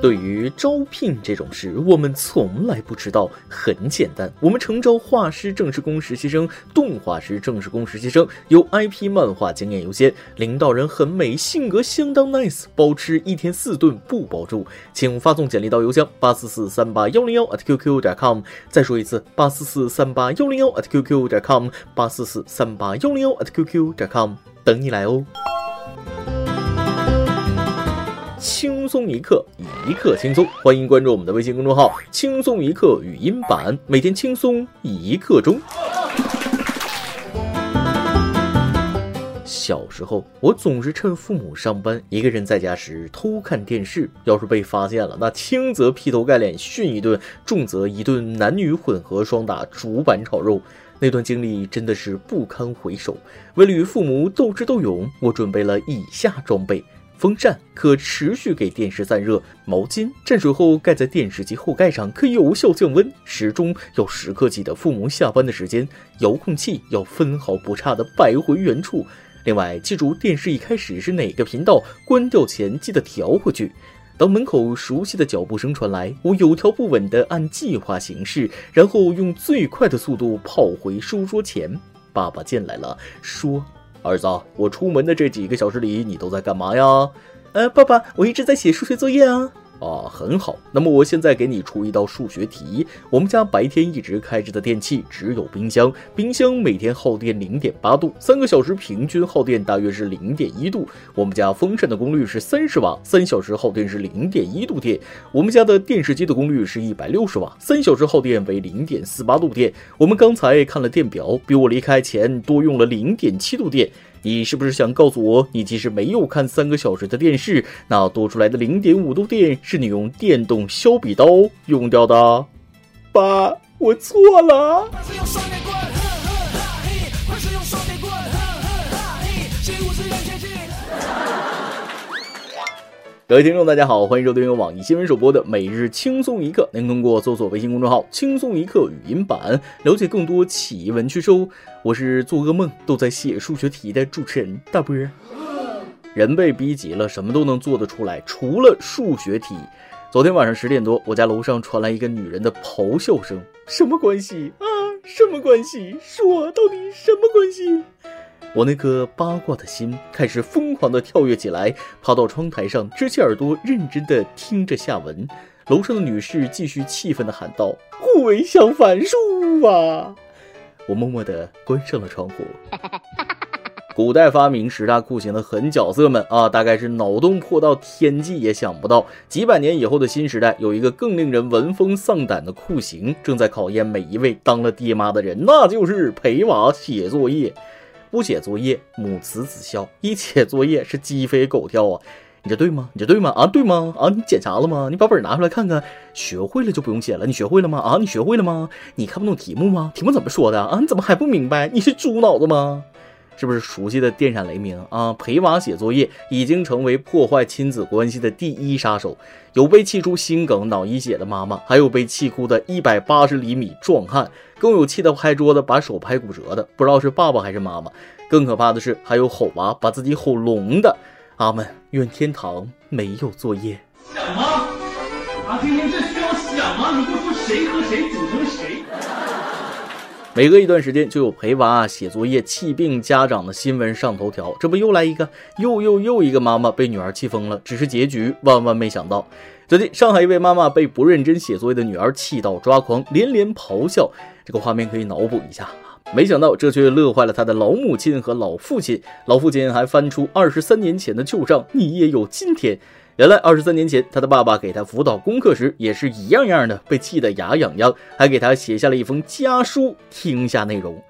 对于招聘这种事，我们从来不知道。很简单，我们诚招画师、正式工实习生、动画师、正式工实习生，有 IP 漫画经验优先，领导人很美，性格相当 nice，包吃一天四顿不包住，请发送简历到邮箱八四四三八幺零幺 at qq 点 com。再说一次，八四四三八幺零幺 at qq 点 com，八四四三八幺零幺 at qq 点 com，等你来哦。轻松一刻，一刻轻松。欢迎关注我们的微信公众号“轻松一刻语音版”，每天轻松一刻钟。小时候，我总是趁父母上班，一个人在家时偷看电视。要是被发现了，那轻则劈头盖脸训一顿，重则一顿男女混合双打，竹板炒肉。那段经历真的是不堪回首。为了与父母斗智斗勇，我准备了以下装备。风扇可持续给电视散热，毛巾蘸水后盖在电视机后盖上，可有效降温。时钟要时刻记得父母下班的时间，遥控器要分毫不差的摆回原处。另外，记住电视一开始是哪个频道，关掉前记得调回去。当门口熟悉的脚步声传来，我有条不紊地按计划行事，然后用最快的速度跑回书桌前。爸爸进来了，说。儿子，我出门的这几个小时里，你都在干嘛呀？呃，爸爸，我一直在写数学作业啊。啊，很好。那么我现在给你出一道数学题。我们家白天一直开着的电器只有冰箱，冰箱每天耗电零点八度，三个小时平均耗电大约是零点一度。我们家风扇的功率是三十瓦，三小时耗电是零点一度电。我们家的电视机的功率是一百六十瓦，三小时耗电为零点四八度电。我们刚才看了电表，比我离开前多用了零点七度电。你是不是想告诉我，你即使没有看三个小时的电视，那多出来的零点五度电是你用电动削笔刀用掉的？爸，我错了。各位听众，大家好，欢迎收听由网易新闻首播的《每日轻松一刻》。您通过搜索微信公众号“轻松一刻”语音版了解更多奇闻趣事。我是做噩梦都在写数学题的主持人大波。人被逼急了，什么都能做得出来，除了数学题。昨天晚上十点多，我家楼上传来一个女人的咆哮声：“什么关系啊？什么关系？说到底什么关系？”我那颗八卦的心开始疯狂地跳跃起来，爬到窗台上，支起耳朵，认真地听着下文。楼上的女士继续气愤地喊道：“互为相反数啊！”我默默地关上了窗户。古代发明十大酷刑的狠角色们啊，大概是脑洞破到天际也想不到，几百年以后的新时代，有一个更令人闻风丧胆的酷刑正在考验每一位当了爹妈的人，那就是陪娃写作业。不写作业，母慈子孝；一写作业，是鸡飞狗跳啊！你这对吗？你这对吗？啊，对吗？啊，你检查了吗？你把本拿出来看看，学会了就不用写了。你学会了吗？啊，你学会了吗？你看不懂题目吗？题目怎么说的啊？你怎么还不明白？你是猪脑子吗？是不是熟悉的电闪雷鸣啊？陪娃写作业已经成为破坏亲子关系的第一杀手。有被气出心梗脑溢血的妈妈，还有被气哭的一百八十厘米壮汉，更有气得拍桌子把手拍骨折的，不知道是爸爸还是妈妈。更可怕的是，还有吼娃把自己吼聋的。阿门，愿天堂没有作业。想吗？啊，听听这需要想吗？你不说谁和谁组成谁？每隔一段时间就有陪娃写作业气病家长的新闻上头条，这不又来一个，又又又一个妈妈被女儿气疯了，只是结局万万没想到。最近上海一位妈妈被不认真写作业的女儿气到抓狂，连连咆哮，这个画面可以脑补一下没想到这却乐坏了她的老母亲和老父亲，老父亲还翻出二十三年前的旧账，你也有今天。原来二十三年前，他的爸爸给他辅导功课时也是一样样的，被气得牙痒痒，还给他写下了一封家书。听下内容。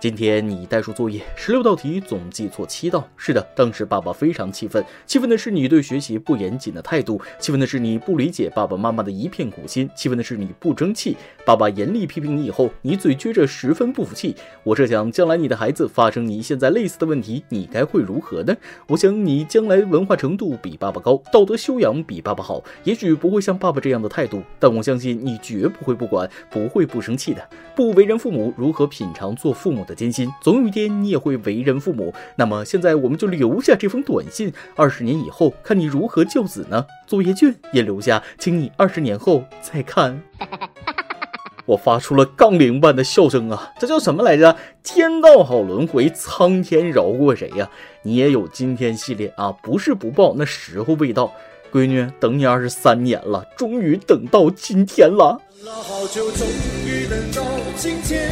今天你代数作业十六道题总计错七道，是的，当时爸爸非常气愤，气愤的是你对学习不严谨的态度，气愤的是你不理解爸爸妈妈的一片苦心，气愤的是你不争气。爸爸严厉批评你以后，你嘴撅着，十分不服气。我设想将来你的孩子发生你现在类似的问题，你该会如何呢？我想你将来文化程度比爸爸高，道德修养比爸爸好，也许不会像爸爸这样的态度，但我相信你绝不会不管，不会不生气的。不为人父母，如何品尝做父母的？的艰辛，总有一天你也会为人父母。那么现在我们就留下这封短信，二十年以后看你如何教子呢？作业卷也留下，请你二十年后再看。我发出了杠铃般的笑声啊！这叫什么来着？天道好轮回，苍天饶过谁呀？你也有今天系列啊？不是不报，那时候未到。闺女，等你二十三年了，终于等到今天了。了好久，终于等到今天，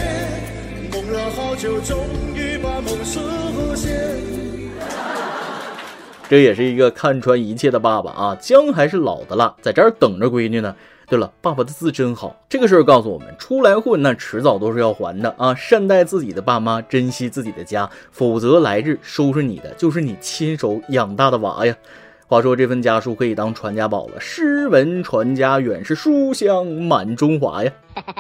梦了好久，终于把梦实现。这也是一个看穿一切的爸爸啊！姜还是老的辣，在这儿等着闺女呢。对了，爸爸的字真好。这个事儿告诉我们，出来混那迟早都是要还的啊！善待自己的爸妈，珍惜自己的家，否则来日收拾你的就是你亲手养大的娃呀。话说这份家书可以当传家宝了，诗文传家远，是书香满中华呀。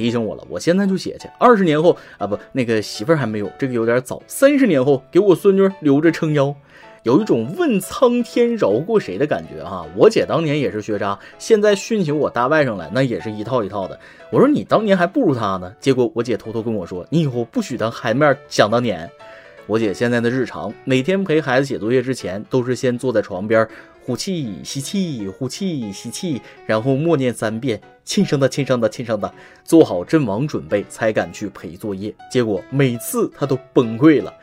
提醒我了，我现在就写去。二十年后啊，不，那个媳妇儿还没有，这个有点早。三十年后给我孙女留着撑腰，有一种问苍天饶过谁的感觉哈。我姐当年也是学渣，现在训起我大外甥来，那也是一套一套的。我说你当年还不如他呢，结果我姐偷偷跟我说，你以后不许当孩子面想当年。我姐现在的日常，每天陪孩子写作业之前，都是先坐在床边，呼气吸气，呼气吸气，然后默念三遍“亲生的，亲生的，亲生的”，做好阵亡准备，才敢去陪作业。结果每次他都崩溃了。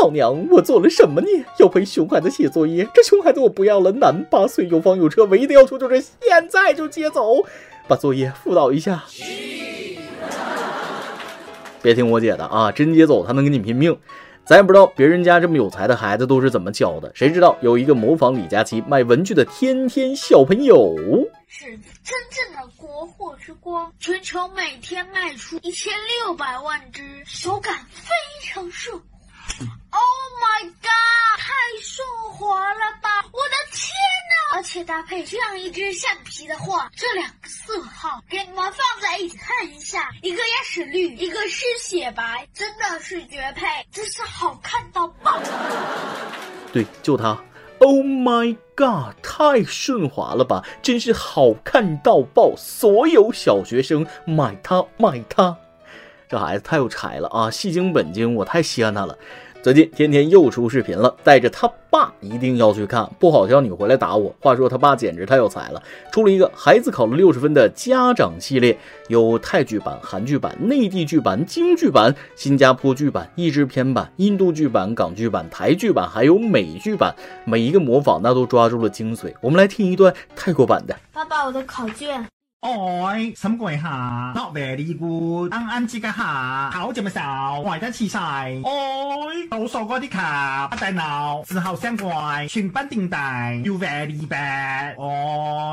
老娘，我做了什么孽？要陪熊孩子写作业？这熊孩子我不要了，男，八岁，有房有车，唯一的要求就是现在就接走，把作业辅导一下。别听我姐的啊，真接走他能跟你拼命。咱也不知道别人家这么有才的孩子都是怎么教的，谁知道有一个模仿李佳琦卖文具的天天小朋友，是真正的国货之光，全球每天卖出一千六百万只，手感非常顺。Oh my god！太顺滑了吧！我的天哪！而且搭配这样一支橡皮的话，这两色号给你们放在一起看一下，一个也是绿，一个是雪白，真的是绝配，真是好看到爆！对，就它。Oh my god！太顺滑了吧！真是好看到爆！所有小学生买它，买它！这孩子太有才了啊！戏精本精，我太稀罕他了。最近天天又出视频了，带着他爸一定要去看，不好笑你回来打我。话说他爸简直太有才了，出了一个孩子考了六十分的家长系列，有泰剧版、韩剧版、内地剧版、京剧版、新加坡剧版、译制片版、印度剧版、港剧版、台剧版，还有美剧版，每一个模仿那都抓住了精髓。我们来听一段泰国版的。爸爸，我的考卷。哎，什么鬼哈？Not very good，啱啱知嘅下，考这么少，坏得黐晒。哎，倒數嗰啲卡，不大腦，之後相怪，全班定大，You very bad。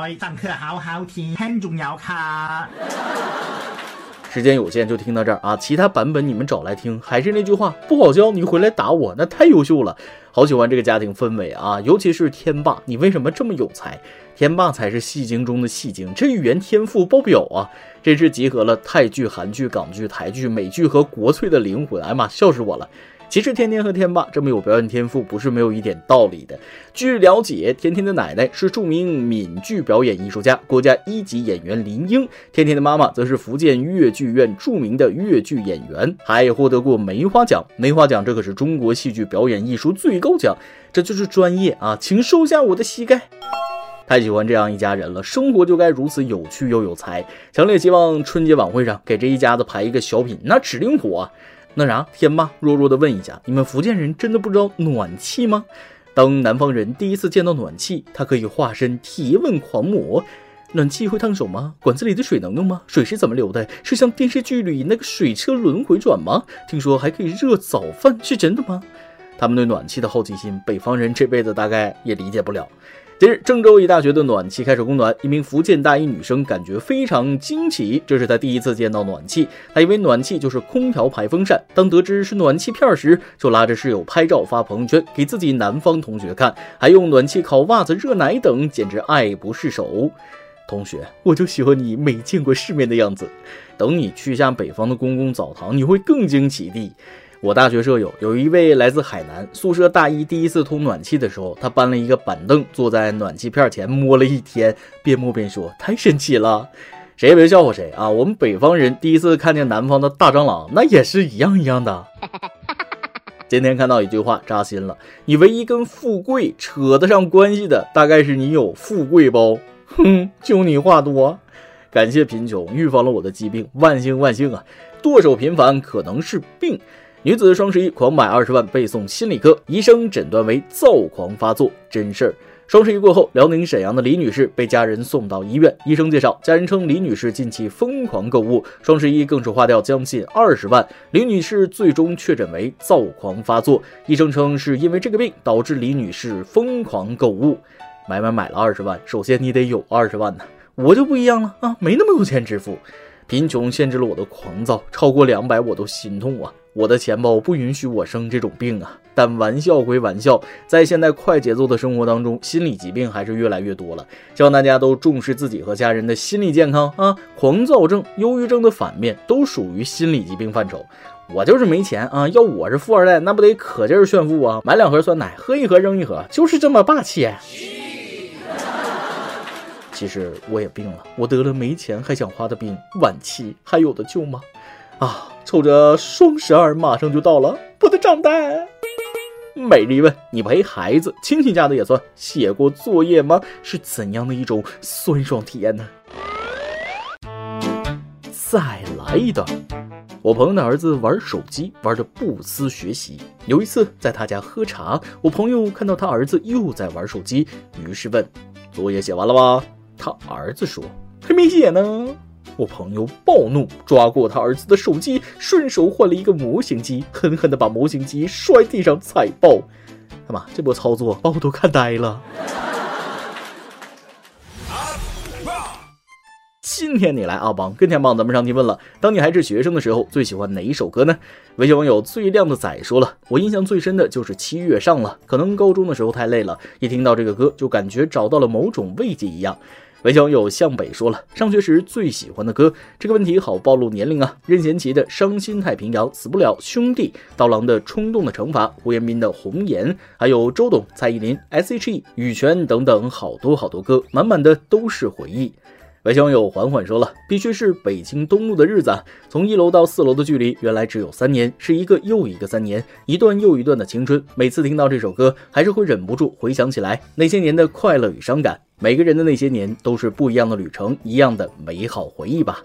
哎，上课好好听，很重要卡。时间有限，就听到这儿啊！其他版本你们找来听。还是那句话，不好教你回来打我，那太优秀了。好喜欢这个家庭氛围啊！尤其是天霸，你为什么这么有才？天霸才是戏精中的戏精，这语言天赋爆表啊！真是集合了泰剧、韩剧、港剧、台剧、美剧和国粹的灵魂。哎妈，笑死我了！其实天天和天霸这么有表演天赋，不是没有一点道理的。据了解，天天的奶奶是著名闽剧表演艺术家、国家一级演员林英，天天的妈妈则是福建越剧院著名的越剧演员，还获得过梅花奖。梅花奖这可是中国戏剧表演艺术最高奖，这就是专业啊！请收下我的膝盖。太喜欢这样一家人了，生活就该如此有趣又有才。强烈希望春节晚会上给这一家子排一个小品，那指定火。那啥，天霸弱弱的问一下，你们福建人真的不知道暖气吗？当南方人第一次见到暖气，他可以化身提问狂魔。暖气会烫手吗？管子里的水能用吗？水是怎么流的？是像电视剧里那个水车轮回转吗？听说还可以热早饭，是真的吗？他们对暖气的好奇心，北方人这辈子大概也理解不了。近日，郑州一大学的暖气开始供暖，一名福建大一女生感觉非常惊奇，这是她第一次见到暖气，她以为暖气就是空调排风扇，当得知是暖气片时，就拉着室友拍照发朋友圈给自己南方同学看，还用暖气烤袜子、热奶等，简直爱不释手。同学，我就喜欢你没见过世面的样子，等你去下北方的公共澡堂，你会更惊奇的。我大学舍友有一位来自海南，宿舍大一第一次通暖气的时候，他搬了一个板凳坐在暖气片前摸了一天，边摸边说：“太神奇了。”谁也别笑话谁啊！我们北方人第一次看见南方的大蟑螂，那也是一样一样的。今天看到一句话扎心了：你唯一跟富贵扯得上关系的，大概是你有富贵包。哼，就你话多。感谢贫穷预防了我的疾病，万幸万幸啊！剁手频繁可能是病。女子双十一狂买二十万背诵心理科，医生诊断为躁狂发作，真事儿。双十一过后，辽宁沈阳的李女士被家人送到医院。医生介绍，家人称李女士近期疯狂购物，双十一更是花掉将近二十万。李女士最终确诊为躁狂发作，医生称是因为这个病导致李女士疯狂购物，买买买了二十万。首先你得有二十万呢，我就不一样了啊，没那么有钱支付。贫穷限制了我的狂躁，超过两百我都心痛啊！我的钱包不允许我生这种病啊！但玩笑归玩笑，在现在快节奏的生活当中，心理疾病还是越来越多了。希望大家都重视自己和家人的心理健康啊！狂躁症、忧郁症的反面都属于心理疾病范畴。我就是没钱啊！要我是富二代，那不得可劲儿炫富啊！买两盒酸奶，喝一盒扔一盒，就是这么霸气。其实我也病了，我得了没钱还想花的病，晚期还有的救吗？啊，瞅着双十二马上就到了，我的账单。美丽问你陪孩子，亲戚家的也算，写过作业吗？是怎样的一种酸爽体验呢？再来一段。我朋友的儿子玩手机玩的不思学习，有一次在他家喝茶，我朋友看到他儿子又在玩手机，于是问：作业写完了吗？他儿子说：“还没写呢。”我朋友暴怒，抓过他儿子的手机，顺手换了一个模型机，狠狠地把模型机摔地上踩爆。他妈，这波操作把我都看呆了。今天你来阿邦跟天棒咱们上提问了：当你还是学生的时候，最喜欢哪一首歌呢？微信网友最靓的仔说了：“我印象最深的就是七月上了，可能高中的时候太累了，一听到这个歌就感觉找到了某种慰藉一样。”微信网友向北说了：“上学时最喜欢的歌，这个问题好暴露年龄啊！任贤齐的《伤心太平洋》，死不了兄弟，刀郎的《冲动的惩罚》，胡彦斌的《红颜》，还有周董、蔡依林、S.H.E、羽泉等等，好多好多歌，满满的都是回忆。”白小友缓缓说了：“必须是北京东路的日子，从一楼到四楼的距离，原来只有三年，是一个又一个三年，一段又一段的青春。每次听到这首歌，还是会忍不住回想起来那些年的快乐与伤感。每个人的那些年，都是不一样的旅程，一样的美好回忆吧。”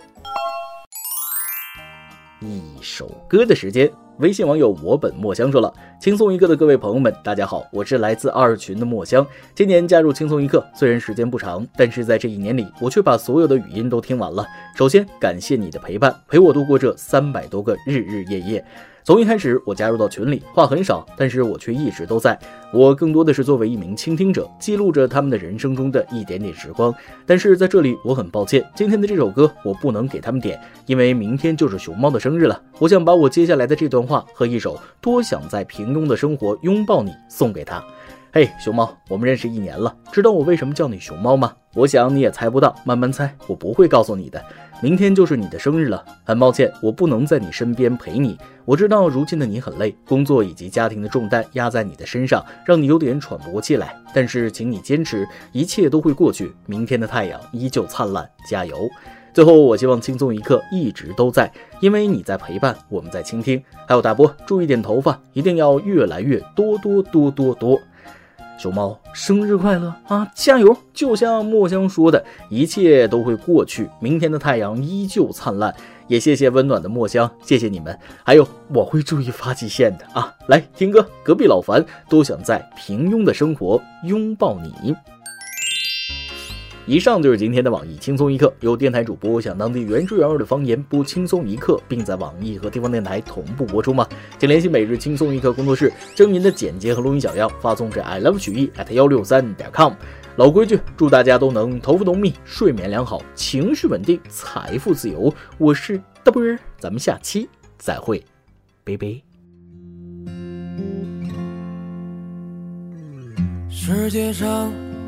一首歌的时间。微信网友我本墨香说了：“轻松一刻的各位朋友们，大家好，我是来自二群的墨香。今年加入轻松一刻，虽然时间不长，但是在这一年里，我却把所有的语音都听完了。首先感谢你的陪伴，陪我度过这三百多个日日夜夜。”从一开始，我加入到群里，话很少，但是我却一直都在。我更多的是作为一名倾听者，记录着他们的人生中的一点点时光。但是在这里，我很抱歉，今天的这首歌我不能给他们点，因为明天就是熊猫的生日了。我想把我接下来的这段话和一首《多想在平庸的生活拥抱你》送给他。嘿，熊猫，我们认识一年了，知道我为什么叫你熊猫吗？我想你也猜不到，慢慢猜，我不会告诉你的。明天就是你的生日了，很抱歉，我不能在你身边陪你。我知道如今的你很累，工作以及家庭的重担压在你的身上，让你有点喘不过气来。但是，请你坚持，一切都会过去。明天的太阳依旧灿烂，加油！最后，我希望轻松一刻一直都在，因为你在陪伴，我们在倾听。还有大波，注意点头发，一定要越来越多多多多多。熊猫生日快乐啊！加油！就像墨香说的，一切都会过去，明天的太阳依旧灿烂。也谢谢温暖的墨香，谢谢你们。还有，我会注意发际线的啊！来听歌，隔壁老樊都想在平庸的生活拥抱你。以上就是今天的网易轻松一刻，由电台主播讲当地原汁原味的方言播轻松一刻，并在网易和地方电台同步播出吗？请联系每日轻松一刻工作室，将您的简介和录音小样发送至 i love 曲艺 at 幺六三点 com。老规矩，祝大家都能头发浓密，睡眠良好，情绪稳定，财富自由。我是大波儿，咱们下期再会，拜拜。世界上。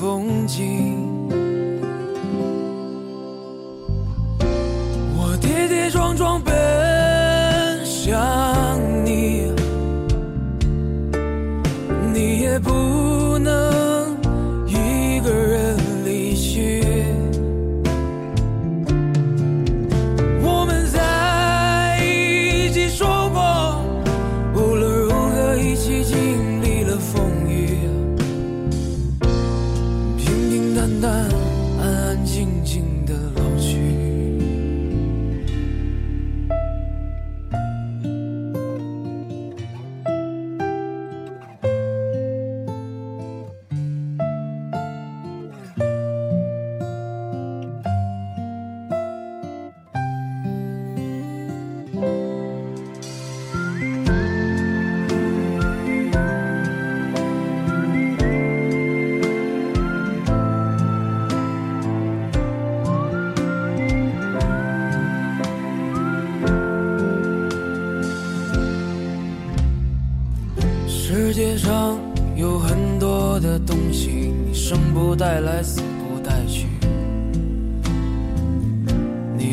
风景。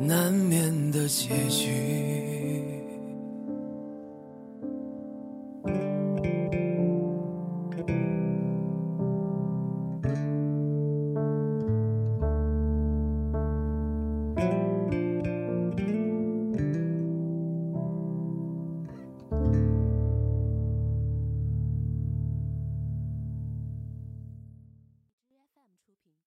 难免的结局。